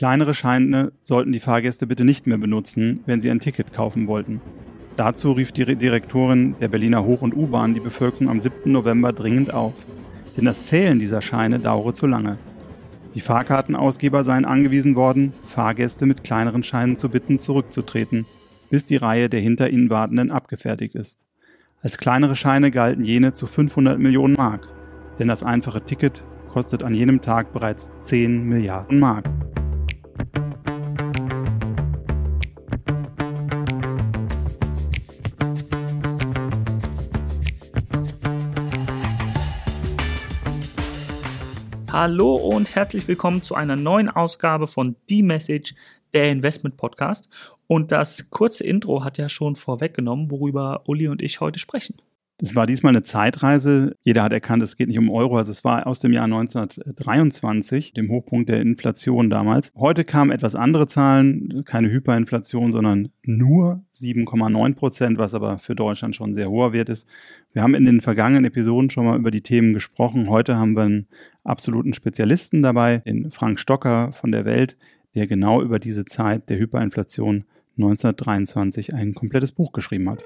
Kleinere Scheine sollten die Fahrgäste bitte nicht mehr benutzen, wenn sie ein Ticket kaufen wollten. Dazu rief die Direktorin der Berliner Hoch- und U-Bahn die Bevölkerung am 7. November dringend auf. Denn das Zählen dieser Scheine dauere zu lange. Die Fahrkartenausgeber seien angewiesen worden, Fahrgäste mit kleineren Scheinen zu bitten, zurückzutreten, bis die Reihe der hinter ihnen Wartenden abgefertigt ist. Als kleinere Scheine galten jene zu 500 Millionen Mark, denn das einfache Ticket kostet an jenem Tag bereits 10 Milliarden Mark. Hallo und herzlich willkommen zu einer neuen Ausgabe von The Message, der Investment Podcast. Und das kurze Intro hat ja schon vorweggenommen, worüber Uli und ich heute sprechen. Es war diesmal eine Zeitreise. Jeder hat erkannt, es geht nicht um Euro. Also es war aus dem Jahr 1923, dem Hochpunkt der Inflation damals. Heute kamen etwas andere Zahlen, keine Hyperinflation, sondern nur 7,9 Prozent, was aber für Deutschland schon ein sehr hoher Wert ist. Wir haben in den vergangenen Episoden schon mal über die Themen gesprochen. Heute haben wir einen absoluten Spezialisten dabei, den Frank Stocker von der Welt, der genau über diese Zeit der Hyperinflation 1923 ein komplettes Buch geschrieben hat.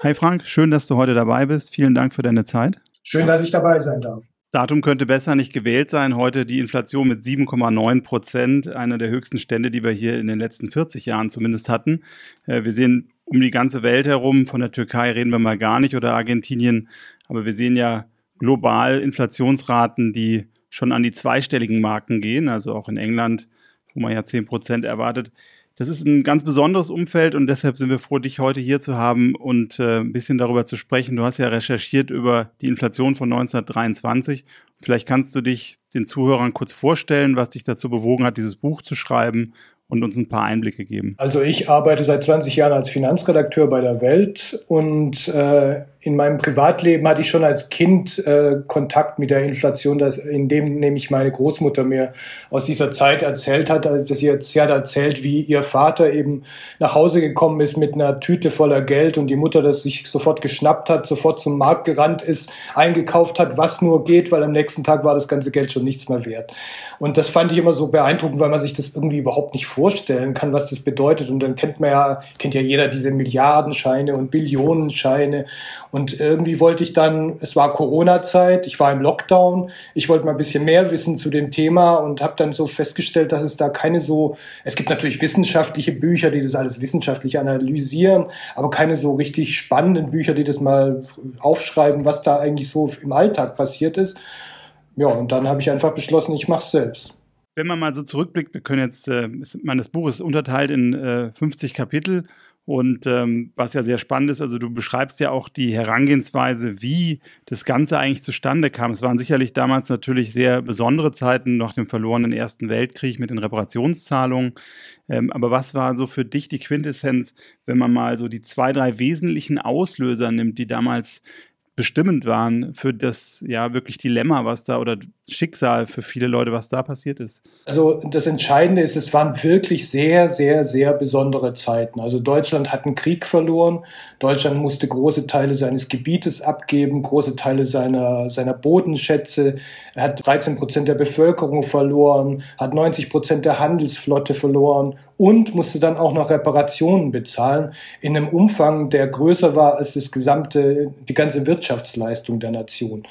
Hi Frank, schön, dass du heute dabei bist. Vielen Dank für deine Zeit. Schön, dass ich dabei sein darf. Datum könnte besser nicht gewählt sein. Heute die Inflation mit 7,9 Prozent, einer der höchsten Stände, die wir hier in den letzten 40 Jahren zumindest hatten. Äh, wir sehen um die ganze Welt herum, von der Türkei reden wir mal gar nicht oder Argentinien, aber wir sehen ja global Inflationsraten, die schon an die zweistelligen Marken gehen, also auch in England, wo man ja 10 Prozent erwartet. Das ist ein ganz besonderes Umfeld und deshalb sind wir froh, dich heute hier zu haben und äh, ein bisschen darüber zu sprechen. Du hast ja recherchiert über die Inflation von 1923. Vielleicht kannst du dich den Zuhörern kurz vorstellen, was dich dazu bewogen hat, dieses Buch zu schreiben und uns ein paar Einblicke geben. Also ich arbeite seit 20 Jahren als Finanzredakteur bei der Welt und äh, in meinem Privatleben hatte ich schon als Kind äh, Kontakt mit der Inflation, das, in dem nämlich meine Großmutter mir aus dieser Zeit erzählt hat, also dass sie jetzt hat erzählt, wie ihr Vater eben nach Hause gekommen ist mit einer Tüte voller Geld und die Mutter das sich sofort geschnappt hat, sofort zum Markt gerannt ist, eingekauft hat, was nur geht, weil am nächsten Tag war das ganze Geld schon nichts mehr wert. Und das fand ich immer so beeindruckend, weil man sich das irgendwie überhaupt nicht vorstellen kann, was das bedeutet. Und dann kennt man ja, kennt ja jeder diese Milliardenscheine und Billionenscheine und irgendwie wollte ich dann, es war Corona-Zeit, ich war im Lockdown, ich wollte mal ein bisschen mehr wissen zu dem Thema und habe dann so festgestellt, dass es da keine so, es gibt natürlich wissenschaftliche Bücher, die das alles wissenschaftlich analysieren, aber keine so richtig spannenden Bücher, die das mal aufschreiben, was da eigentlich so im Alltag passiert ist. Ja, und dann habe ich einfach beschlossen, ich mache es selbst. Wenn man mal so zurückblickt, wir können jetzt, äh, mein, das Buch ist unterteilt in äh, 50 Kapitel und ähm, was ja sehr spannend ist, also du beschreibst ja auch die Herangehensweise, wie das Ganze eigentlich zustande kam. Es waren sicherlich damals natürlich sehr besondere Zeiten nach dem verlorenen Ersten Weltkrieg mit den Reparationszahlungen. Ähm, aber was war so für dich die Quintessenz, wenn man mal so die zwei, drei wesentlichen Auslöser nimmt, die damals bestimmend waren für das ja wirklich Dilemma, was da oder Schicksal für viele Leute, was da passiert ist? Also das Entscheidende ist, es waren wirklich sehr, sehr, sehr besondere Zeiten. Also Deutschland hat einen Krieg verloren. Deutschland musste große Teile seines Gebietes abgeben, große Teile seiner, seiner Bodenschätze. Er hat 13 Prozent der Bevölkerung verloren, hat 90 Prozent der Handelsflotte verloren und musste dann auch noch Reparationen bezahlen in einem Umfang, der größer war als das gesamte, die ganze Wirtschaftsleistung der Nation.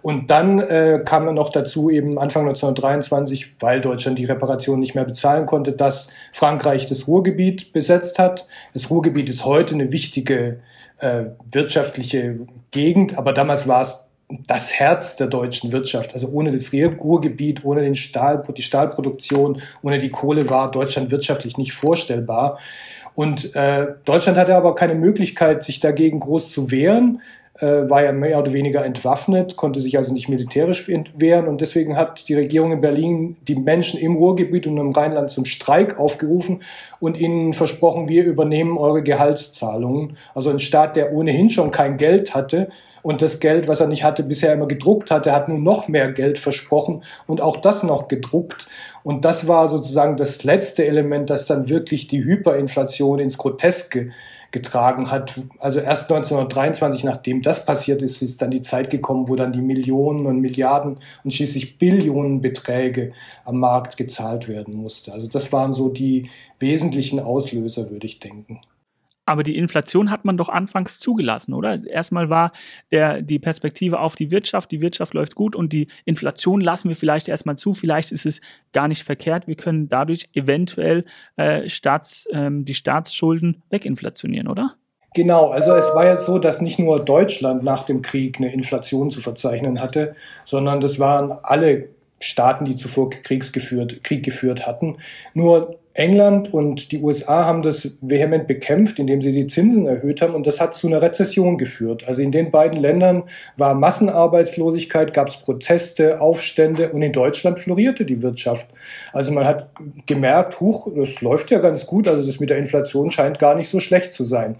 Und dann äh, kam noch dazu eben Anfang 1923, weil Deutschland die Reparation nicht mehr bezahlen konnte, dass Frankreich das Ruhrgebiet besetzt hat. Das Ruhrgebiet ist heute eine wichtige äh, wirtschaftliche Gegend, aber damals war es das Herz der deutschen Wirtschaft. Also ohne das Ruhrgebiet, ohne den Stahl, die Stahlproduktion, ohne die Kohle war Deutschland wirtschaftlich nicht vorstellbar. Und äh, Deutschland hatte aber keine Möglichkeit, sich dagegen groß zu wehren, äh, war ja mehr oder weniger entwaffnet, konnte sich also nicht militärisch wehren. Und deswegen hat die Regierung in Berlin die Menschen im Ruhrgebiet und im Rheinland zum Streik aufgerufen und ihnen versprochen, wir übernehmen eure Gehaltszahlungen. Also ein Staat, der ohnehin schon kein Geld hatte, und das Geld, was er nicht hatte, bisher immer gedruckt hatte, hat nun noch mehr Geld versprochen und auch das noch gedruckt. Und das war sozusagen das letzte Element, das dann wirklich die Hyperinflation ins Groteske getragen hat. Also erst 1923, nachdem das passiert ist, ist dann die Zeit gekommen, wo dann die Millionen und Milliarden und schließlich Billionenbeträge am Markt gezahlt werden musste. Also das waren so die wesentlichen Auslöser, würde ich denken. Aber die Inflation hat man doch anfangs zugelassen, oder? Erstmal war der, die Perspektive auf die Wirtschaft, die Wirtschaft läuft gut und die Inflation lassen wir vielleicht erstmal zu. Vielleicht ist es gar nicht verkehrt. Wir können dadurch eventuell äh, Staats, ähm, die Staatsschulden weginflationieren, oder? Genau, also es war ja so, dass nicht nur Deutschland nach dem Krieg eine Inflation zu verzeichnen hatte, sondern das waren alle Staaten, die zuvor Kriegs geführt, Krieg geführt hatten. Nur England und die USA haben das vehement bekämpft, indem sie die Zinsen erhöht haben und das hat zu einer Rezession geführt. Also in den beiden Ländern war Massenarbeitslosigkeit, gab es Proteste, Aufstände und in Deutschland florierte die Wirtschaft. Also man hat gemerkt, huch, das läuft ja ganz gut, also das mit der Inflation scheint gar nicht so schlecht zu sein.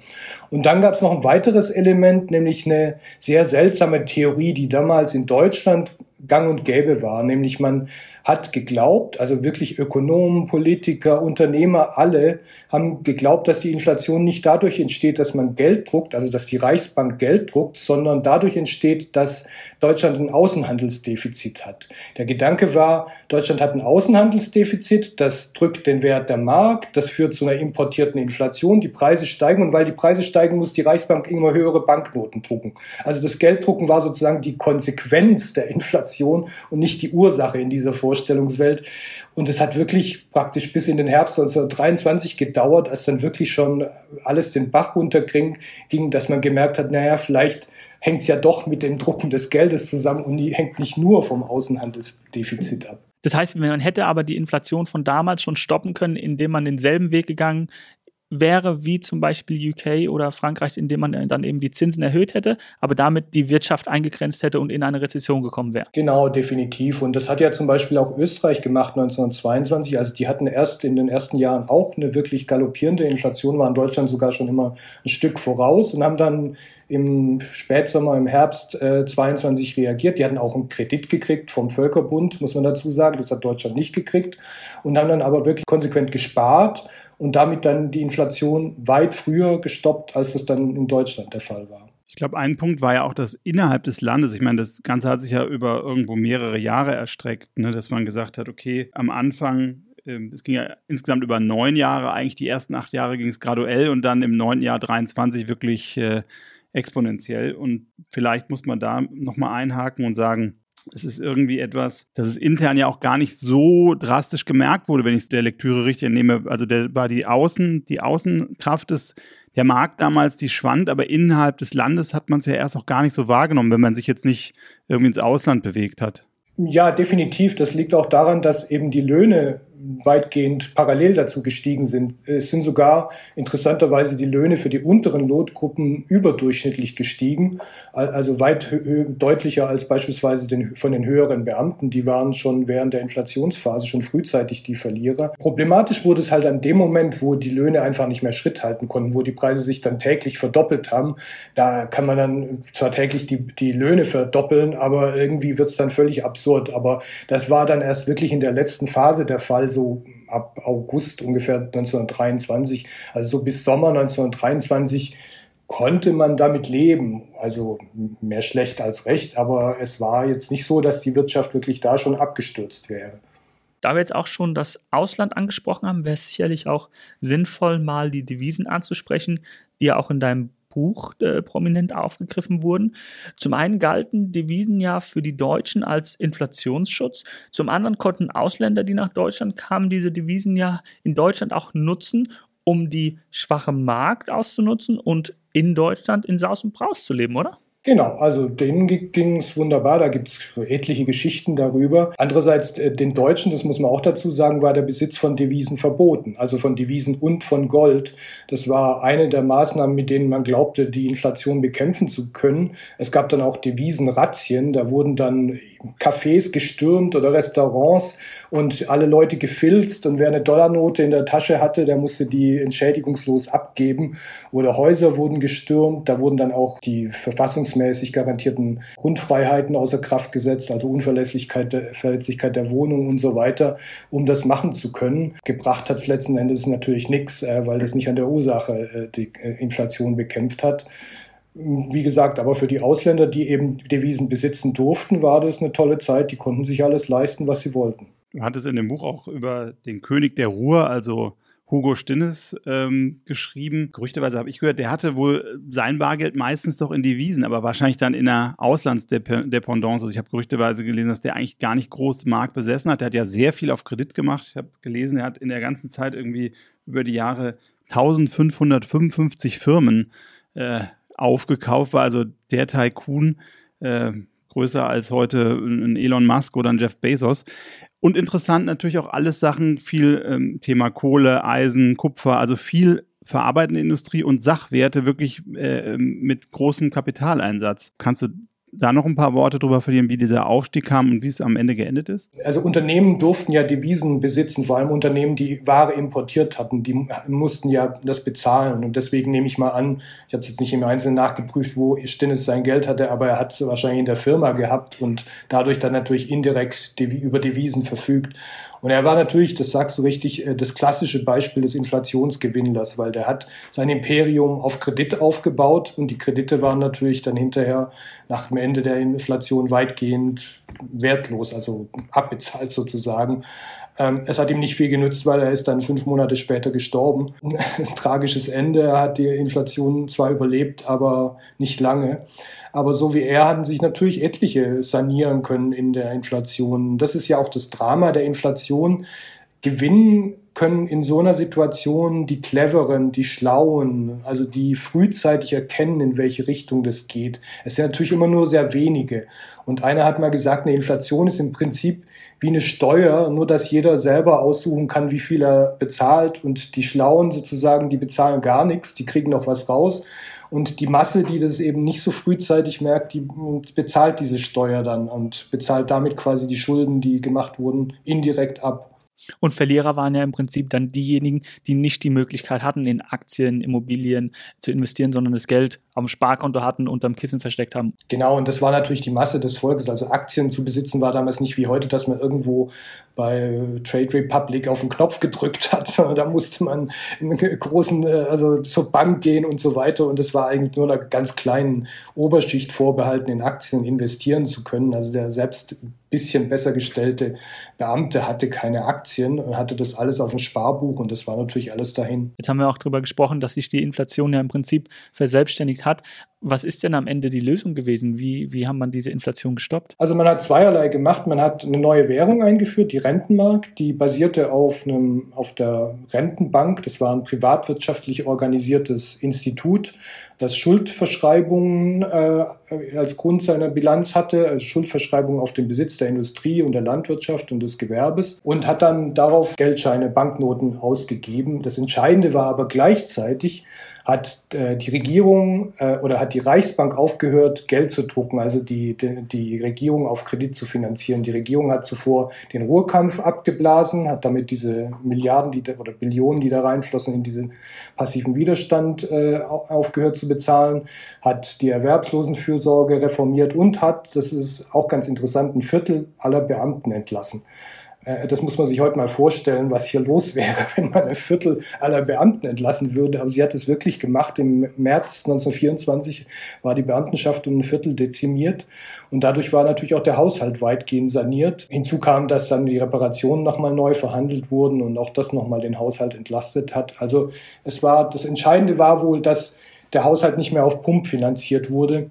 Und dann gab es noch ein weiteres Element, nämlich eine sehr seltsame Theorie, die damals in Deutschland gang und gäbe war, nämlich man hat geglaubt, also wirklich Ökonomen, Politiker, Unternehmer, alle haben geglaubt, dass die Inflation nicht dadurch entsteht, dass man Geld druckt, also dass die Reichsbank Geld druckt, sondern dadurch entsteht, dass Deutschland ein Außenhandelsdefizit hat. Der Gedanke war, Deutschland hat ein Außenhandelsdefizit, das drückt den Wert der Mark, das führt zu einer importierten Inflation, die Preise steigen und weil die Preise steigen, muss die Reichsbank immer höhere Banknoten drucken. Also das Gelddrucken war sozusagen die Konsequenz der Inflation und nicht die Ursache in dieser Vorstellungswelt. Und es hat wirklich praktisch bis in den Herbst 1923 gedauert, als dann wirklich schon alles den Bach runterging, ging, dass man gemerkt hat, naja, vielleicht hängt es ja doch mit dem Drucken des Geldes zusammen und die hängt nicht nur vom Außenhandelsdefizit ab. Das heißt, man hätte aber die Inflation von damals schon stoppen können, indem man denselben Weg gegangen wäre wie zum Beispiel UK oder Frankreich, indem man dann eben die Zinsen erhöht hätte, aber damit die Wirtschaft eingegrenzt hätte und in eine Rezession gekommen wäre. Genau, definitiv. Und das hat ja zum Beispiel auch Österreich gemacht 1922. Also die hatten erst in den ersten Jahren auch eine wirklich galoppierende Inflation, waren Deutschland sogar schon immer ein Stück voraus und haben dann im Spätsommer, im Herbst äh, 22 reagiert. Die hatten auch einen Kredit gekriegt vom Völkerbund, muss man dazu sagen. Das hat Deutschland nicht gekriegt und haben dann aber wirklich konsequent gespart und damit dann die Inflation weit früher gestoppt, als das dann in Deutschland der Fall war. Ich glaube, ein Punkt war ja auch, dass innerhalb des Landes, ich meine, das Ganze hat sich ja über irgendwo mehrere Jahre erstreckt, ne, dass man gesagt hat, okay, am Anfang, ähm, es ging ja insgesamt über neun Jahre, eigentlich die ersten acht Jahre ging es graduell und dann im neunten Jahr 23 wirklich äh, exponentiell. Und vielleicht muss man da nochmal einhaken und sagen, es ist irgendwie etwas, dass es intern ja auch gar nicht so drastisch gemerkt wurde, wenn ich es der Lektüre richtig entnehme. Also der war die Außen, die Außenkraft des der Markt damals, die schwand, aber innerhalb des Landes hat man es ja erst auch gar nicht so wahrgenommen, wenn man sich jetzt nicht irgendwie ins Ausland bewegt hat. Ja, definitiv. Das liegt auch daran, dass eben die Löhne weitgehend parallel dazu gestiegen sind. Es sind sogar interessanterweise die Löhne für die unteren Lotgruppen überdurchschnittlich gestiegen, also weit deutlicher als beispielsweise den, von den höheren Beamten. Die waren schon während der Inflationsphase schon frühzeitig die Verlierer. Problematisch wurde es halt an dem Moment, wo die Löhne einfach nicht mehr Schritt halten konnten, wo die Preise sich dann täglich verdoppelt haben. Da kann man dann zwar täglich die, die Löhne verdoppeln, aber irgendwie wird es dann völlig absurd. Aber das war dann erst wirklich in der letzten Phase der Fall so ab August ungefähr 1923, also so bis Sommer 1923 konnte man damit leben. Also mehr schlecht als recht, aber es war jetzt nicht so, dass die Wirtschaft wirklich da schon abgestürzt wäre. Da wir jetzt auch schon das Ausland angesprochen haben, wäre es sicherlich auch sinnvoll, mal die Devisen anzusprechen, die ja auch in deinem Buch äh, prominent aufgegriffen wurden. Zum einen galten Devisen ja für die Deutschen als Inflationsschutz, zum anderen konnten Ausländer, die nach Deutschland kamen, diese Devisen ja in Deutschland auch nutzen, um die schwache Markt auszunutzen und in Deutschland in Saus und Braus zu leben, oder? Genau, also denen ging es wunderbar, da gibt es etliche Geschichten darüber. Andererseits äh, den Deutschen, das muss man auch dazu sagen, war der Besitz von Devisen verboten, also von Devisen und von Gold. Das war eine der Maßnahmen, mit denen man glaubte, die Inflation bekämpfen zu können. Es gab dann auch Devisenrazzien, da wurden dann Cafés gestürmt oder Restaurants und alle Leute gefilzt und wer eine Dollarnote in der Tasche hatte, der musste die entschädigungslos abgeben. Oder Häuser wurden gestürmt, da wurden dann auch die verfassungsmäßig garantierten Grundfreiheiten außer Kraft gesetzt, also Unverlässlichkeit der, Verlässlichkeit der Wohnung und so weiter, um das machen zu können. Gebracht hat es letzten Endes natürlich nichts, äh, weil das nicht an der Ursache äh, die äh, Inflation bekämpft hat. Wie gesagt, aber für die Ausländer, die eben Devisen besitzen durften, war das eine tolle Zeit. Die konnten sich alles leisten, was sie wollten. Du hattest in dem Buch auch über den König der Ruhr, also Hugo Stinnes, ähm, geschrieben. Gerüchteweise habe ich gehört, der hatte wohl sein Bargeld meistens doch in Devisen, aber wahrscheinlich dann in einer Auslandsdependance. Also ich habe gerüchteweise gelesen, dass der eigentlich gar nicht groß Markt besessen hat. Der hat ja sehr viel auf Kredit gemacht. Ich habe gelesen, er hat in der ganzen Zeit irgendwie über die Jahre 1555 Firmen äh, aufgekauft, war also der Tycoon, äh, größer als heute ein Elon Musk oder ein Jeff Bezos. Und interessant natürlich auch alles Sachen, viel ähm, Thema Kohle, Eisen, Kupfer, also viel verarbeitende Industrie und Sachwerte wirklich äh, mit großem Kapitaleinsatz. Kannst du da noch ein paar Worte darüber verlieren, wie dieser Aufstieg kam und wie es am Ende geendet ist? Also Unternehmen durften ja Devisen besitzen, vor allem Unternehmen, die Ware importiert hatten, die mussten ja das bezahlen. Und deswegen nehme ich mal an, ich habe es jetzt nicht im Einzelnen nachgeprüft, wo Stinnes sein Geld hatte, aber er hat es wahrscheinlich in der Firma gehabt und dadurch dann natürlich indirekt über Devisen verfügt. Und er war natürlich, das sagst du richtig, äh, das klassische Beispiel des Inflationsgewinnlers, weil der hat sein Imperium auf Kredit aufgebaut und die Kredite waren natürlich dann hinterher nach dem Ende der Inflation weitgehend wertlos, also abbezahlt sozusagen. Ähm, es hat ihm nicht viel genützt, weil er ist dann fünf Monate später gestorben. Ein tragisches Ende. Er hat die Inflation zwar überlebt, aber nicht lange. Aber so wie er hatten sich natürlich etliche sanieren können in der Inflation. Das ist ja auch das Drama der Inflation. Gewinnen können in so einer Situation die Cleveren, die Schlauen, also die frühzeitig erkennen, in welche Richtung das geht. Es sind natürlich immer nur sehr wenige. Und einer hat mal gesagt, eine Inflation ist im Prinzip wie eine Steuer, nur dass jeder selber aussuchen kann, wie viel er bezahlt. Und die Schlauen sozusagen, die bezahlen gar nichts, die kriegen noch was raus. Und die Masse, die das eben nicht so frühzeitig merkt, die bezahlt diese Steuer dann und bezahlt damit quasi die Schulden, die gemacht wurden, indirekt ab. Und Verlierer waren ja im Prinzip dann diejenigen, die nicht die Möglichkeit hatten, in Aktien, Immobilien zu investieren, sondern das Geld dem Sparkonto hatten, unterm Kissen versteckt haben. Genau, und das war natürlich die Masse des Volkes. Also Aktien zu besitzen war damals nicht wie heute, dass man irgendwo bei Trade Republic auf den Knopf gedrückt hat, sondern da musste man in einen großen, äh, also zur Bank gehen und so weiter. Und das war eigentlich nur einer ganz kleinen Oberschicht vorbehalten, in Aktien investieren zu können. Also der selbst bisschen besser gestellte Beamte hatte keine Aktien und hatte das alles auf dem Sparbuch und das war natürlich alles dahin. Jetzt haben wir auch darüber gesprochen, dass sich die Inflation ja im Prinzip verselbstständigt hat. Was ist denn am Ende die Lösung gewesen? Wie, wie haben man diese Inflation gestoppt? Also man hat zweierlei gemacht. Man hat eine neue Währung eingeführt, die Rentenmark, die basierte auf, einem, auf der Rentenbank. Das war ein privatwirtschaftlich organisiertes Institut das Schuldverschreibungen äh, als Grund seiner Bilanz hatte, also Schuldverschreibungen auf den Besitz der Industrie und der Landwirtschaft und des Gewerbes und hat dann darauf Geldscheine, Banknoten ausgegeben. Das Entscheidende war aber gleichzeitig, hat äh, die Regierung äh, oder hat die Reichsbank aufgehört, Geld zu drucken, also die, die, die, Regierung auf Kredit zu finanzieren. Die Regierung hat zuvor den Ruhrkampf abgeblasen, hat damit diese Milliarden die da, oder Billionen, die da reinflossen, in diesen passiven Widerstand äh, aufgehört zu bezahlen, hat die Erwerbslosenfürsorge reformiert und hat, das ist auch ganz interessant, ein Viertel aller Beamten entlassen. Äh, das muss man sich heute mal vorstellen, was hier los wäre, wenn man ein Viertel aller Beamten entlassen würde. Aber sie hat es wirklich gemacht. Im März 1924 war die Beamtenschaft um ein Viertel dezimiert. Und dadurch war natürlich auch der Haushalt weitgehend saniert. Hinzu kam, dass dann die Reparationen nochmal neu verhandelt wurden und auch das nochmal den Haushalt entlastet hat. Also es war, das Entscheidende war wohl, dass der Haushalt nicht mehr auf Pump finanziert wurde,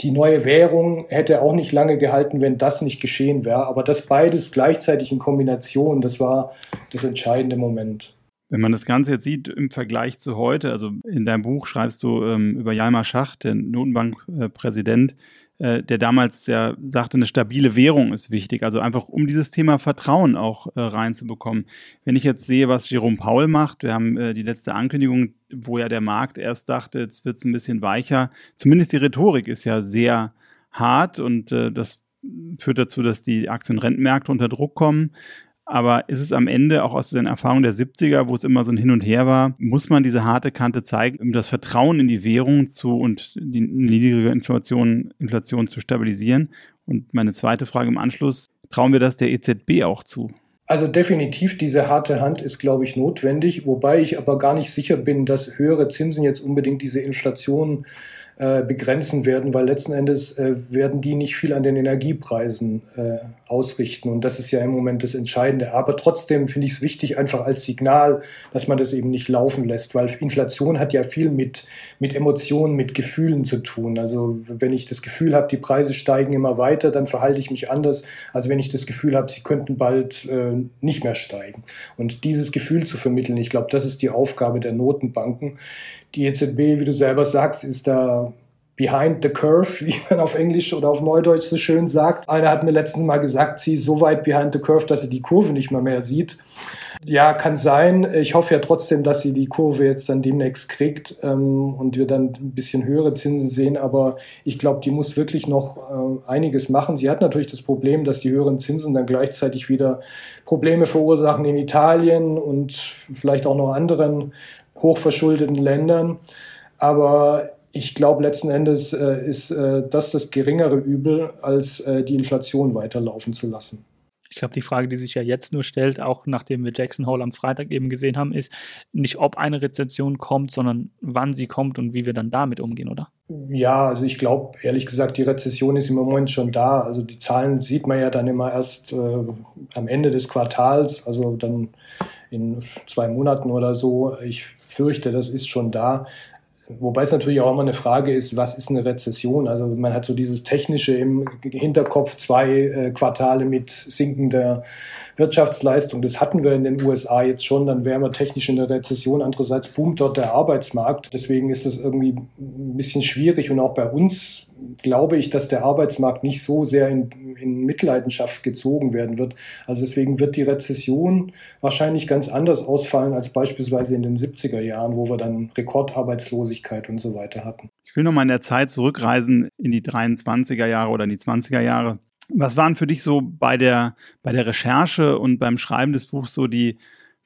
die neue Währung hätte auch nicht lange gehalten, wenn das nicht geschehen wäre. Aber das beides gleichzeitig in Kombination, das war das entscheidende Moment. Wenn man das Ganze jetzt sieht im Vergleich zu heute, also in deinem Buch schreibst du ähm, über Jalmar Schacht, den Notenbankpräsident, äh, der damals ja sagte, eine stabile Währung ist wichtig. Also einfach, um dieses Thema Vertrauen auch äh, reinzubekommen. Wenn ich jetzt sehe, was Jerome Paul macht, wir haben äh, die letzte Ankündigung, wo ja der Markt erst dachte, jetzt wird es ein bisschen weicher. Zumindest die Rhetorik ist ja sehr hart und äh, das führt dazu, dass die Aktien- und Rentenmärkte unter Druck kommen. Aber ist es am Ende auch aus den Erfahrungen der 70er, wo es immer so ein Hin und Her war, muss man diese harte Kante zeigen, um das Vertrauen in die Währung zu und die niedrige Inflation, Inflation zu stabilisieren? Und meine zweite Frage im Anschluss, trauen wir das der EZB auch zu? Also definitiv, diese harte Hand ist, glaube ich, notwendig, wobei ich aber gar nicht sicher bin, dass höhere Zinsen jetzt unbedingt diese Inflation äh, begrenzen werden, weil letzten Endes äh, werden die nicht viel an den Energiepreisen äh, ausrichten. Und das ist ja im Moment das Entscheidende. Aber trotzdem finde ich es wichtig, einfach als Signal, dass man das eben nicht laufen lässt, weil Inflation hat ja viel mit, mit Emotionen, mit Gefühlen zu tun. Also wenn ich das Gefühl habe, die Preise steigen immer weiter, dann verhalte ich mich anders, als wenn ich das Gefühl habe, sie könnten bald äh, nicht mehr steigen. Und dieses Gefühl zu vermitteln, ich glaube, das ist die Aufgabe der Notenbanken. Die EZB, wie du selber sagst, ist da behind the curve, wie man auf Englisch oder auf Neudeutsch so schön sagt. Einer hat mir letztens mal gesagt, sie ist so weit behind the curve, dass sie die Kurve nicht mal mehr sieht. Ja, kann sein. Ich hoffe ja trotzdem, dass sie die Kurve jetzt dann demnächst kriegt ähm, und wir dann ein bisschen höhere Zinsen sehen. Aber ich glaube, die muss wirklich noch äh, einiges machen. Sie hat natürlich das Problem, dass die höheren Zinsen dann gleichzeitig wieder Probleme verursachen in Italien und vielleicht auch noch anderen hochverschuldeten Ländern. Aber ich glaube, letzten Endes äh, ist äh, das das geringere Übel, als äh, die Inflation weiterlaufen zu lassen. Ich glaube, die Frage, die sich ja jetzt nur stellt, auch nachdem wir Jackson Hole am Freitag eben gesehen haben, ist nicht, ob eine Rezession kommt, sondern wann sie kommt und wie wir dann damit umgehen, oder? Ja, also ich glaube, ehrlich gesagt, die Rezession ist im Moment schon da. Also die Zahlen sieht man ja dann immer erst äh, am Ende des Quartals, also dann in zwei Monaten oder so. Ich fürchte, das ist schon da. Wobei es natürlich auch immer eine Frage ist, was ist eine Rezession? Also man hat so dieses Technische im Hinterkopf, zwei äh, Quartale mit sinkender Wirtschaftsleistung. Das hatten wir in den USA jetzt schon, dann wären wir technisch in der Rezession. Andererseits boomt dort der Arbeitsmarkt. Deswegen ist das irgendwie ein bisschen schwierig und auch bei uns glaube ich, dass der Arbeitsmarkt nicht so sehr in, in, Mitleidenschaft gezogen werden wird. Also deswegen wird die Rezession wahrscheinlich ganz anders ausfallen als beispielsweise in den 70er Jahren, wo wir dann Rekordarbeitslosigkeit und so weiter hatten. Ich will nochmal in der Zeit zurückreisen in die 23er Jahre oder in die 20er Jahre. Was waren für dich so bei der, bei der Recherche und beim Schreiben des Buchs so die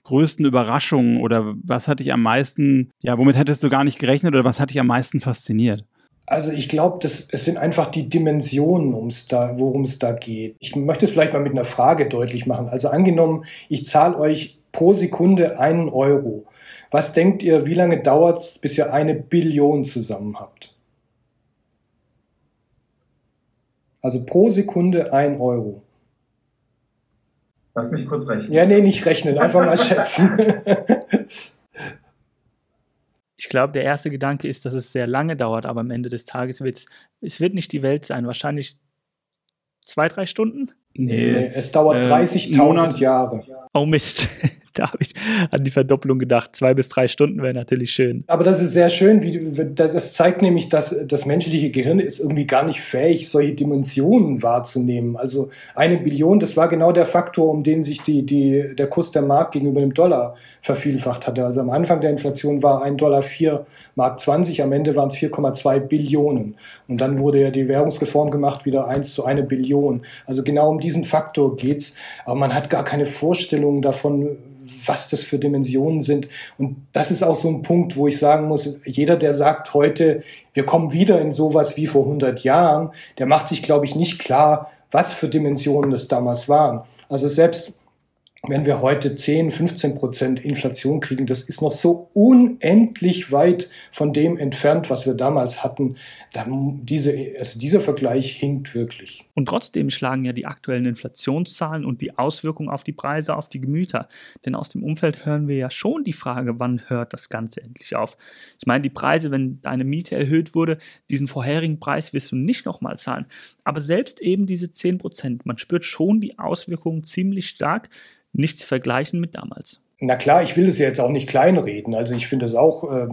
größten Überraschungen oder was hat dich am meisten, ja, womit hättest du gar nicht gerechnet oder was hat dich am meisten fasziniert? Also ich glaube, es sind einfach die Dimensionen, worum es da geht. Ich möchte es vielleicht mal mit einer Frage deutlich machen. Also angenommen, ich zahle euch pro Sekunde einen Euro. Was denkt ihr, wie lange dauert es, bis ihr eine Billion zusammen habt? Also pro Sekunde ein Euro. Lass mich kurz rechnen. Ja, nee, nicht rechnen, einfach mal schätzen. Ich glaube, der erste Gedanke ist, dass es sehr lange dauert, aber am Ende des Tages wird es, es wird nicht die Welt sein. Wahrscheinlich zwei, drei Stunden? Nee, nee es dauert äh, 30.000 Jahre. Oh Mist. da habe ich an die Verdopplung gedacht. Zwei bis drei Stunden wäre natürlich schön. Aber das ist sehr schön. Wie, das zeigt nämlich, dass das menschliche Gehirn ist irgendwie gar nicht fähig, solche Dimensionen wahrzunehmen. Also eine Billion, das war genau der Faktor, um den sich die, die, der Kurs der Mark gegenüber dem Dollar vervielfacht hatte. Also am Anfang der Inflation war ein Dollar 4 Mark 20, am Ende waren es 4,2 Billionen. Und dann wurde ja die Währungsreform gemacht, wieder 1 zu 1 Billion. Also genau um diesen Faktor geht's. Aber man hat gar keine Vorstellung davon, was das für Dimensionen sind. Und das ist auch so ein Punkt, wo ich sagen muss, jeder, der sagt heute, wir kommen wieder in sowas wie vor 100 Jahren, der macht sich, glaube ich, nicht klar, was für Dimensionen das damals waren. Also selbst wenn wir heute 10, 15 Prozent Inflation kriegen, das ist noch so unendlich weit von dem entfernt, was wir damals hatten. Dann diese, also dieser Vergleich hinkt wirklich. Und trotzdem schlagen ja die aktuellen Inflationszahlen und die Auswirkungen auf die Preise auf die Gemüter. Denn aus dem Umfeld hören wir ja schon die Frage, wann hört das Ganze endlich auf? Ich meine, die Preise, wenn deine Miete erhöht wurde, diesen vorherigen Preis wirst du nicht nochmal zahlen. Aber selbst eben diese 10 Prozent, man spürt schon die Auswirkungen ziemlich stark nicht zu vergleichen mit damals. Na klar, ich will das ja jetzt auch nicht kleinreden. Also ich finde es auch äh,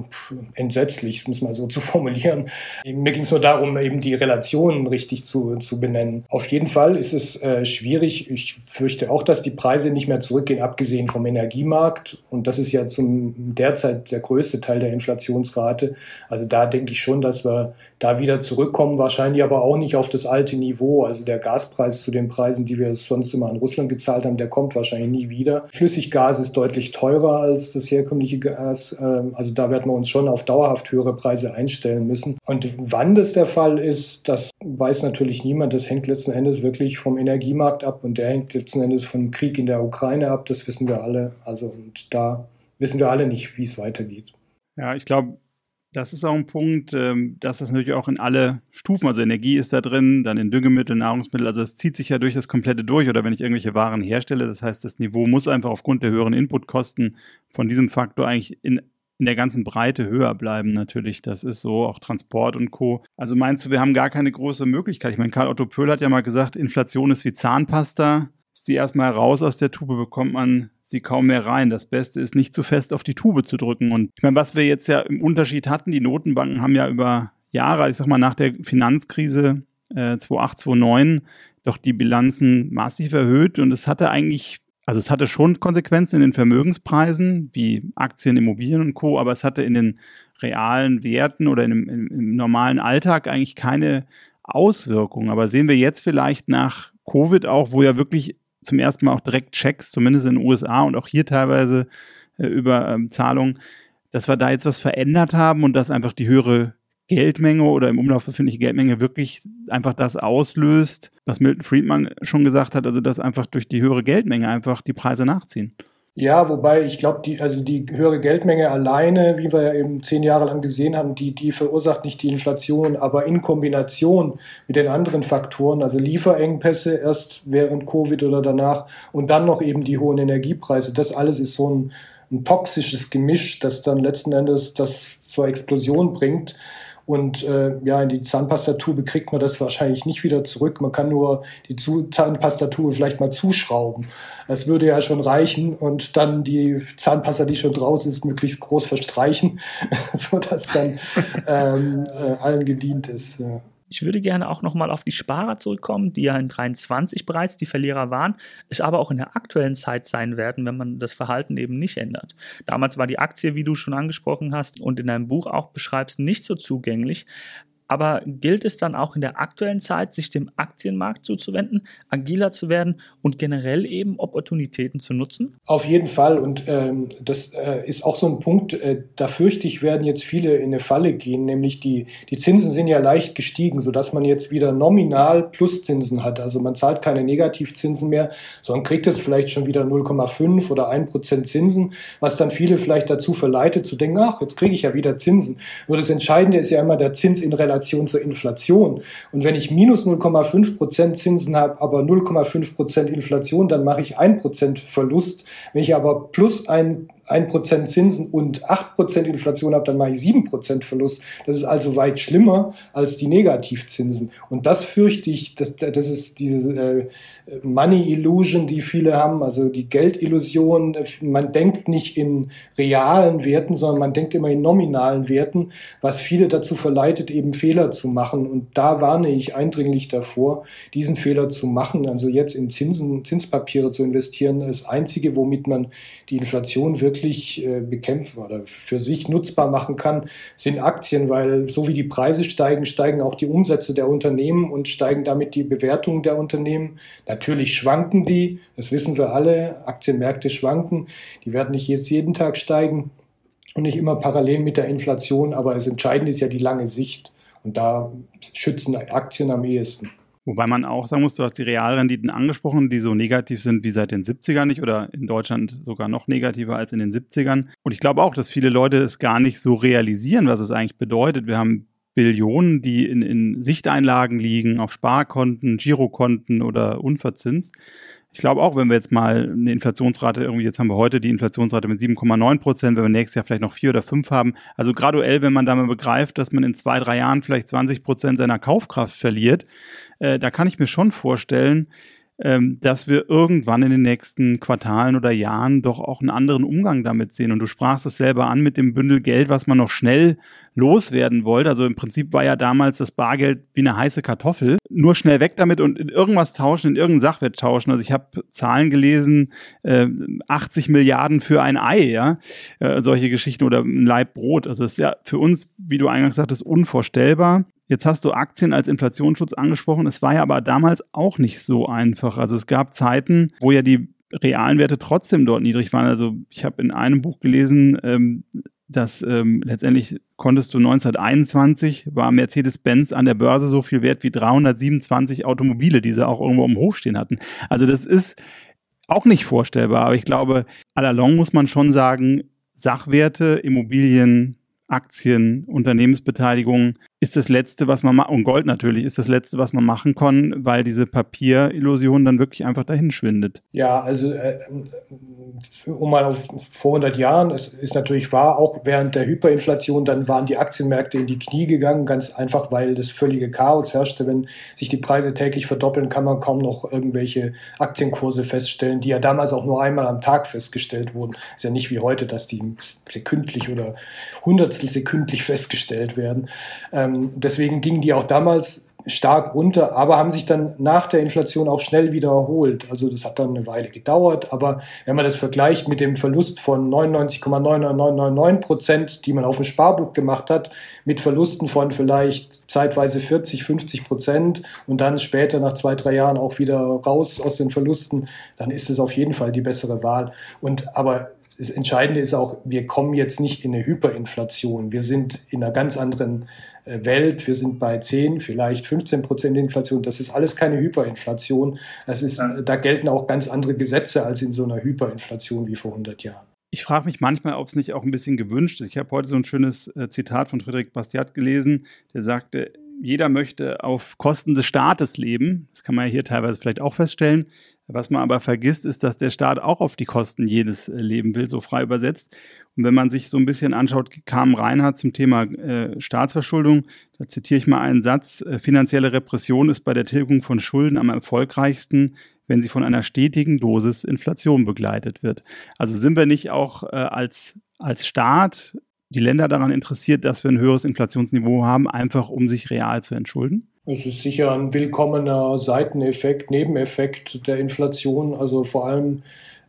entsetzlich, muss man so zu formulieren. Mir ging es nur darum, eben die Relationen richtig zu, zu benennen. Auf jeden Fall ist es äh, schwierig. Ich fürchte auch, dass die Preise nicht mehr zurückgehen, abgesehen vom Energiemarkt. Und das ist ja zum derzeit der größte Teil der Inflationsrate. Also da denke ich schon, dass wir da wieder zurückkommen, wahrscheinlich aber auch nicht auf das alte Niveau. Also der Gaspreis zu den Preisen, die wir sonst immer an Russland gezahlt haben, der kommt wahrscheinlich nie wieder. Flüssiggas ist deutlich teurer als das herkömmliche Gas. Ähm, also da werden wir uns schon auf dauerhaft höhere Preise einstellen müssen. Und wann das der Fall ist, das weiß natürlich niemand. Das hängt letzten Endes wirklich vom Energiemarkt ab und der hängt letzten Endes vom Krieg in der Ukraine ab. Das wissen wir alle. Also und da wissen wir alle nicht, wie es weitergeht. Ja, ich glaube, das ist auch ein Punkt, ähm, dass das natürlich auch in alle Stufen, also Energie ist da drin, dann in Düngemittel, Nahrungsmittel, also es zieht sich ja durch das komplette durch oder wenn ich irgendwelche Waren herstelle, das heißt, das Niveau muss einfach aufgrund der höheren Inputkosten von diesem Faktor eigentlich in, in der ganzen Breite höher bleiben natürlich. Das ist so, auch Transport und Co. Also meinst du, wir haben gar keine große Möglichkeit? Ich meine, Karl Otto Pöhl hat ja mal gesagt, Inflation ist wie Zahnpasta. Ist sie erstmal raus aus der Tube, bekommt man sie kaum mehr rein. Das Beste ist, nicht zu fest auf die Tube zu drücken. Und ich meine, was wir jetzt ja im Unterschied hatten, die Notenbanken haben ja über Jahre, ich sag mal nach der Finanzkrise äh, 2008, 2009, doch die Bilanzen massiv erhöht und es hatte eigentlich, also es hatte schon Konsequenzen in den Vermögenspreisen, wie Aktien, Immobilien und Co., aber es hatte in den realen Werten oder in im, im normalen Alltag eigentlich keine Auswirkungen. Aber sehen wir jetzt vielleicht nach Covid auch, wo ja wirklich zum ersten Mal auch direkt Checks, zumindest in den USA und auch hier teilweise äh, über ähm, Zahlungen, dass wir da jetzt was verändert haben und dass einfach die höhere Geldmenge oder im Umlauf befindliche Geldmenge wirklich einfach das auslöst, was Milton Friedman schon gesagt hat, also dass einfach durch die höhere Geldmenge einfach die Preise nachziehen. Ja, wobei ich glaube, die, also die höhere Geldmenge alleine, wie wir ja eben zehn Jahre lang gesehen haben, die, die verursacht nicht die Inflation, aber in Kombination mit den anderen Faktoren, also Lieferengpässe erst während Covid oder danach und dann noch eben die hohen Energiepreise, das alles ist so ein, ein toxisches Gemisch, das dann letzten Endes das zur Explosion bringt. Und äh, ja, in die Zahnpastatube kriegt man das wahrscheinlich nicht wieder zurück. Man kann nur die Zahnpastatube vielleicht mal zuschrauben. Das würde ja schon reichen und dann die Zahnpasta, die schon draußen ist, möglichst groß verstreichen, sodass dann ähm, äh, allen gedient ist. Ja. Ich würde gerne auch nochmal auf die Sparer zurückkommen, die ja in 23 bereits die Verlierer waren, es aber auch in der aktuellen Zeit sein werden, wenn man das Verhalten eben nicht ändert. Damals war die Aktie, wie du schon angesprochen hast und in deinem Buch auch beschreibst, nicht so zugänglich. Aber gilt es dann auch in der aktuellen Zeit, sich dem Aktienmarkt zuzuwenden, agiler zu werden und generell eben Opportunitäten zu nutzen? Auf jeden Fall. Und ähm, das äh, ist auch so ein Punkt, äh, da fürchte ich, werden jetzt viele in eine Falle gehen, nämlich die, die Zinsen sind ja leicht gestiegen, sodass man jetzt wieder nominal Pluszinsen hat. Also man zahlt keine Negativzinsen mehr, sondern kriegt jetzt vielleicht schon wieder 0,5 oder 1 Prozent Zinsen, was dann viele vielleicht dazu verleitet zu denken, ach, jetzt kriege ich ja wieder Zinsen. Nur das Entscheidende ist ja immer der Zins in Relation Relation zur Inflation. Und wenn ich minus 0,5 Prozent Zinsen habe, aber 0,5 Prozent Inflation, dann mache ich 1 Prozent Verlust. Wenn ich aber plus ein 1% Zinsen und 8% Inflation habe, dann mache ich 7% Verlust. Das ist also weit schlimmer als die Negativzinsen. Und das fürchte ich, das, das ist diese äh, Money Illusion, die viele haben, also die Geldillusion. Man denkt nicht in realen Werten, sondern man denkt immer in nominalen Werten, was viele dazu verleitet, eben Fehler zu machen. Und da warne ich eindringlich davor, diesen Fehler zu machen. Also jetzt in Zinsen, Zinspapiere zu investieren, das Einzige, womit man die Inflation wirklich äh, bekämpfen oder für sich nutzbar machen kann, sind Aktien, weil so wie die Preise steigen, steigen auch die Umsätze der Unternehmen und steigen damit die Bewertungen der Unternehmen. Natürlich schwanken die, das wissen wir alle, Aktienmärkte schwanken, die werden nicht jetzt jeden Tag steigen und nicht immer parallel mit der Inflation, aber das Entscheidende ist ja die lange Sicht und da schützen Aktien am ehesten. Wobei man auch sagen muss, du hast die Realrenditen angesprochen, die so negativ sind wie seit den 70ern nicht oder in Deutschland sogar noch negativer als in den 70ern. Und ich glaube auch, dass viele Leute es gar nicht so realisieren, was es eigentlich bedeutet. Wir haben Billionen, die in, in Sichteinlagen liegen, auf Sparkonten, Girokonten oder unverzinst. Ich glaube auch, wenn wir jetzt mal eine Inflationsrate irgendwie, jetzt haben wir heute die Inflationsrate mit 7,9 Prozent, wenn wir nächstes Jahr vielleicht noch vier oder fünf haben. Also graduell, wenn man da mal begreift, dass man in zwei, drei Jahren vielleicht 20 Prozent seiner Kaufkraft verliert, äh, da kann ich mir schon vorstellen, dass wir irgendwann in den nächsten Quartalen oder Jahren doch auch einen anderen Umgang damit sehen. Und du sprachst es selber an mit dem Bündel Geld, was man noch schnell loswerden wollte. Also im Prinzip war ja damals das Bargeld wie eine heiße Kartoffel. Nur schnell weg damit und in irgendwas tauschen, in irgendeinen Sachwert tauschen. Also ich habe Zahlen gelesen, äh, 80 Milliarden für ein Ei, ja, äh, solche Geschichten oder ein Leib Brot. Also das ist ja für uns, wie du eingangs sagtest, unvorstellbar Jetzt hast du Aktien als Inflationsschutz angesprochen. Es war ja aber damals auch nicht so einfach. Also es gab Zeiten, wo ja die realen Werte trotzdem dort niedrig waren. Also ich habe in einem Buch gelesen, ähm, dass ähm, letztendlich konntest du 1921 war Mercedes-Benz an der Börse so viel wert wie 327 Automobile, die sie auch irgendwo im Hof stehen hatten. Also das ist auch nicht vorstellbar. Aber ich glaube, à la longue muss man schon sagen, Sachwerte, Immobilien, Aktien, Unternehmensbeteiligungen ist das Letzte, was man macht, und Gold natürlich ist das Letzte, was man machen kann, weil diese Papierillusion dann wirklich einfach dahin schwindet. Ja, also äh, um mal auf vor 100 Jahren, es ist natürlich wahr, auch während der Hyperinflation, dann waren die Aktienmärkte in die Knie gegangen, ganz einfach, weil das völlige Chaos herrschte. Wenn sich die Preise täglich verdoppeln, kann man kaum noch irgendwelche Aktienkurse feststellen, die ja damals auch nur einmal am Tag festgestellt wurden. Ist ja nicht wie heute, dass die sekündlich oder hundertstel sekündlich festgestellt werden. Ähm, ähm, deswegen gingen die auch damals stark runter, aber haben sich dann nach der Inflation auch schnell wieder erholt. Also das hat dann eine Weile gedauert, aber wenn man das vergleicht mit dem Verlust von 99,9999 Prozent, die man auf dem Sparbuch gemacht hat, mit Verlusten von vielleicht zeitweise 40, 50 Prozent und dann später nach zwei, drei Jahren auch wieder raus aus den Verlusten, dann ist es auf jeden Fall die bessere Wahl. Und aber das Entscheidende ist auch, wir kommen jetzt nicht in eine Hyperinflation. Wir sind in einer ganz anderen äh, Welt. Wir sind bei 10, vielleicht 15 Prozent Inflation. Das ist alles keine Hyperinflation. Das ist. Da gelten auch ganz andere Gesetze als in so einer Hyperinflation wie vor 100 Jahren. Ich frage mich manchmal, ob es nicht auch ein bisschen gewünscht ist. Ich habe heute so ein schönes äh, Zitat von Friedrich Bastiat gelesen, der sagte, jeder möchte auf Kosten des Staates leben. Das kann man ja hier teilweise vielleicht auch feststellen. Was man aber vergisst, ist, dass der Staat auch auf die Kosten jedes äh, leben will, so frei übersetzt. Und wenn man sich so ein bisschen anschaut, kam Reinhardt zum Thema äh, Staatsverschuldung, da zitiere ich mal einen Satz, äh, finanzielle Repression ist bei der Tilgung von Schulden am erfolgreichsten, wenn sie von einer stetigen Dosis Inflation begleitet wird. Also sind wir nicht auch äh, als, als Staat die Länder daran interessiert, dass wir ein höheres Inflationsniveau haben, einfach um sich real zu entschulden? Es ist sicher ein willkommener Seiteneffekt, Nebeneffekt der Inflation. Also vor allem,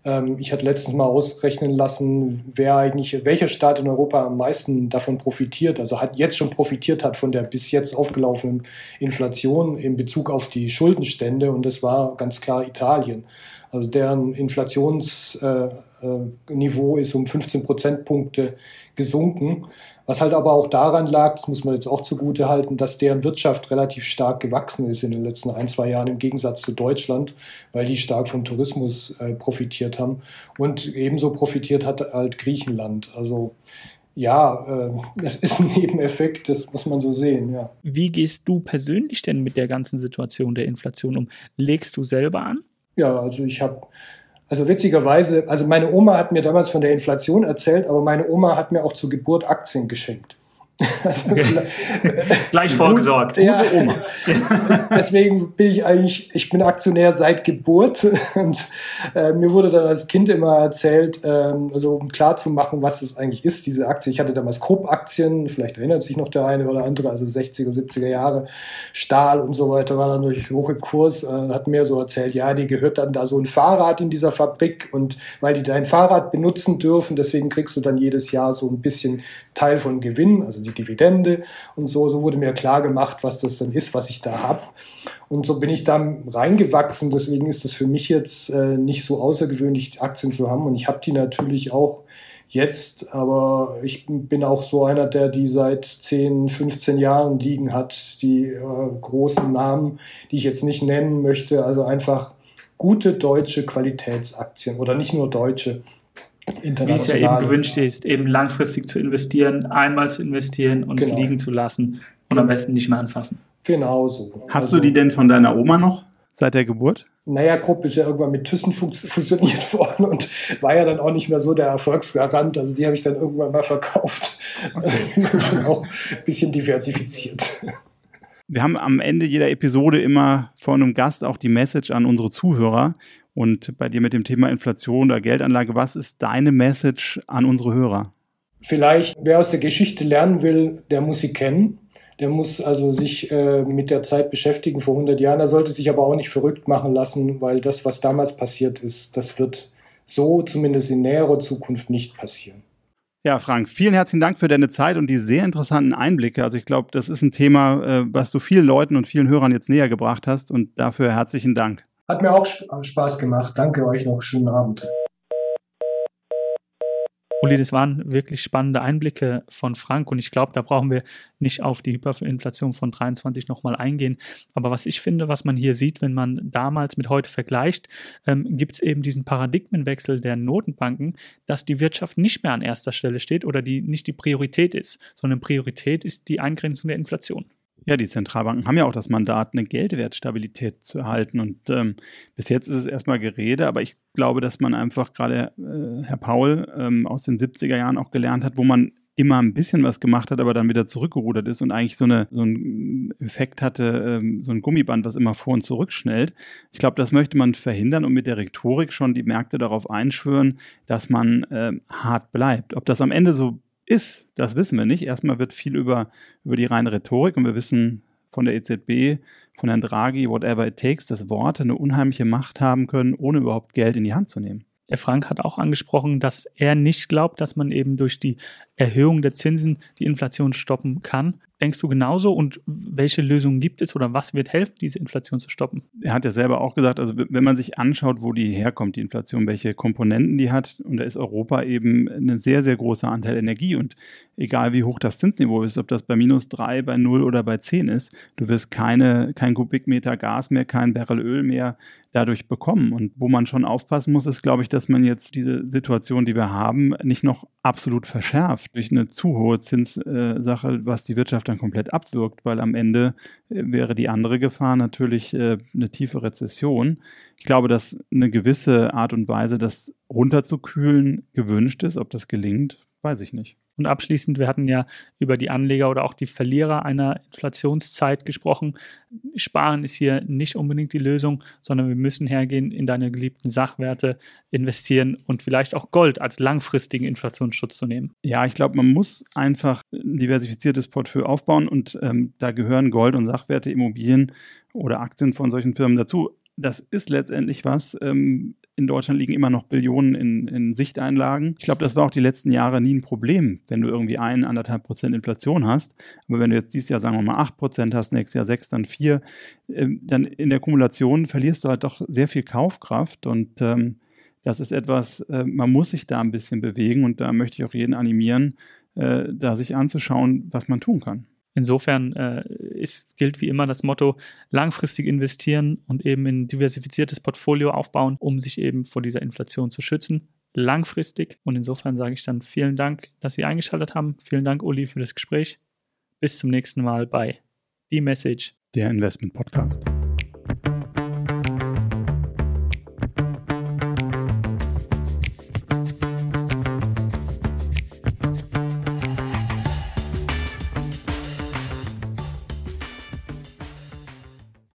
ähm, ich hatte letztens mal ausrechnen lassen, wer eigentlich, welcher Staat in Europa am meisten davon profitiert, also hat jetzt schon profitiert hat von der bis jetzt aufgelaufenen Inflation in Bezug auf die Schuldenstände. Und das war ganz klar Italien. Also deren Inflationsniveau äh, äh, ist um 15 Prozentpunkte gesunken. Was halt aber auch daran lag, das muss man jetzt auch zugute halten, dass deren Wirtschaft relativ stark gewachsen ist in den letzten ein, zwei Jahren im Gegensatz zu Deutschland, weil die stark vom Tourismus äh, profitiert haben. Und ebenso profitiert hat halt Griechenland. Also ja, äh, es ist ein Nebeneffekt, das muss man so sehen, ja. Wie gehst du persönlich denn mit der ganzen Situation der Inflation um? Legst du selber an? Ja, also ich habe also witzigerweise, also meine Oma hat mir damals von der Inflation erzählt, aber meine Oma hat mir auch zur Geburt Aktien geschenkt. Also. Gleich vorgesorgt. Ja, Gute Oma. Deswegen bin ich eigentlich, ich bin Aktionär seit Geburt. Und äh, mir wurde dann als Kind immer erzählt, ähm, also um klarzumachen, was das eigentlich ist, diese Aktie. Ich hatte damals Krupp-Aktien, vielleicht erinnert sich noch der eine oder andere, also 60er, 70er Jahre, Stahl und so weiter, war dann durch hohe Kurs, äh, hat mir so erzählt, ja, die gehört dann da so ein Fahrrad in dieser Fabrik. Und weil die dein Fahrrad benutzen dürfen, deswegen kriegst du dann jedes Jahr so ein bisschen Teil von Gewinn, also die die Dividende und so. So wurde mir klar gemacht, was das dann ist, was ich da habe. Und so bin ich da reingewachsen. Deswegen ist es für mich jetzt äh, nicht so außergewöhnlich, Aktien zu haben. Und ich habe die natürlich auch jetzt, aber ich bin auch so einer, der die seit 10, 15 Jahren liegen hat, die äh, großen Namen, die ich jetzt nicht nennen möchte, also einfach gute deutsche Qualitätsaktien oder nicht nur deutsche, wie es ja eben gewünscht ist, eben langfristig zu investieren, einmal zu investieren und genau. es liegen zu lassen und am besten nicht mehr anfassen. Genau so. Hast also, du die denn von deiner Oma noch seit der Geburt? Naja, Krupp ist ja irgendwann mit Thyssen fusioniert worden und war ja dann auch nicht mehr so der Erfolgsgarant. Also die habe ich dann irgendwann mal verkauft. Okay. Schon auch ein bisschen diversifiziert. Wir haben am Ende jeder Episode immer vor einem Gast auch die Message an unsere Zuhörer. Und bei dir mit dem Thema Inflation oder Geldanlage, was ist deine Message an unsere Hörer? Vielleicht, wer aus der Geschichte lernen will, der muss sie kennen. Der muss also sich äh, mit der Zeit beschäftigen vor 100 Jahren. Er sollte sich aber auch nicht verrückt machen lassen, weil das, was damals passiert ist, das wird so zumindest in näherer Zukunft nicht passieren. Ja, Frank, vielen herzlichen Dank für deine Zeit und die sehr interessanten Einblicke. Also ich glaube, das ist ein Thema, äh, was du vielen Leuten und vielen Hörern jetzt näher gebracht hast und dafür herzlichen Dank. Hat mir auch Spaß gemacht. Danke euch noch. Schönen Abend. Uli, das waren wirklich spannende Einblicke von Frank und ich glaube, da brauchen wir nicht auf die Hyperinflation von 23 nochmal eingehen. Aber was ich finde, was man hier sieht, wenn man damals mit heute vergleicht, ähm, gibt es eben diesen Paradigmenwechsel der Notenbanken, dass die Wirtschaft nicht mehr an erster Stelle steht oder die nicht die Priorität ist, sondern Priorität ist die Eingrenzung der Inflation. Ja, die Zentralbanken haben ja auch das Mandat, eine Geldwertstabilität zu erhalten. Und ähm, bis jetzt ist es erstmal Gerede, aber ich glaube, dass man einfach gerade, äh, Herr Paul, ähm, aus den 70er Jahren auch gelernt hat, wo man immer ein bisschen was gemacht hat, aber dann wieder zurückgerudert ist und eigentlich so, eine, so einen Effekt hatte, ähm, so ein Gummiband, was immer vor und zurück schnellt. Ich glaube, das möchte man verhindern und mit der Rhetorik schon die Märkte darauf einschwören, dass man äh, hart bleibt. Ob das am Ende so ist, das wissen wir nicht. Erstmal wird viel über, über die reine Rhetorik und wir wissen von der EZB, von Herrn Draghi, whatever it takes, dass Worte eine unheimliche Macht haben können, ohne überhaupt Geld in die Hand zu nehmen. Der Frank hat auch angesprochen, dass er nicht glaubt, dass man eben durch die Erhöhung der Zinsen die Inflation stoppen kann. Denkst du genauso und welche Lösungen gibt es oder was wird helfen, diese Inflation zu stoppen? Er hat ja selber auch gesagt, also wenn man sich anschaut, wo die herkommt, die Inflation, welche Komponenten die hat, und da ist Europa eben ein sehr, sehr großer Anteil Energie und egal wie hoch das Zinsniveau ist, ob das bei minus drei, bei null oder bei zehn ist, du wirst keine, kein Kubikmeter Gas mehr, kein Barrel Öl mehr dadurch bekommen. Und wo man schon aufpassen muss, ist, glaube ich, dass man jetzt diese Situation, die wir haben, nicht noch absolut verschärft durch eine zu hohe Zinssache, was die Wirtschaft dann komplett abwirkt, weil am Ende äh, wäre die andere Gefahr natürlich äh, eine tiefe Rezession. Ich glaube, dass eine gewisse Art und Weise, das runterzukühlen, gewünscht ist. Ob das gelingt, weiß ich nicht. Und abschließend, wir hatten ja über die Anleger oder auch die Verlierer einer Inflationszeit gesprochen. Sparen ist hier nicht unbedingt die Lösung, sondern wir müssen hergehen, in deine geliebten Sachwerte investieren und vielleicht auch Gold als langfristigen Inflationsschutz zu nehmen. Ja, ich glaube, man muss einfach ein diversifiziertes Portfolio aufbauen und ähm, da gehören Gold und Sachwerte, Immobilien oder Aktien von solchen Firmen dazu das ist letztendlich was. Ähm, in Deutschland liegen immer noch Billionen in, in Sichteinlagen. Ich glaube, das war auch die letzten Jahre nie ein Problem, wenn du irgendwie ein, anderthalb Prozent Inflation hast. Aber wenn du jetzt dieses Jahr, sagen wir mal, acht Prozent hast, nächstes Jahr sechs, dann vier, ähm, dann in der Kumulation verlierst du halt doch sehr viel Kaufkraft und ähm, das ist etwas, äh, man muss sich da ein bisschen bewegen und da möchte ich auch jeden animieren, äh, da sich anzuschauen, was man tun kann. Insofern äh, ist, gilt wie immer das Motto, langfristig investieren und eben ein diversifiziertes Portfolio aufbauen, um sich eben vor dieser Inflation zu schützen. Langfristig. Und insofern sage ich dann vielen Dank, dass Sie eingeschaltet haben. Vielen Dank, Uli, für das Gespräch. Bis zum nächsten Mal bei The Message, der Investment Podcast.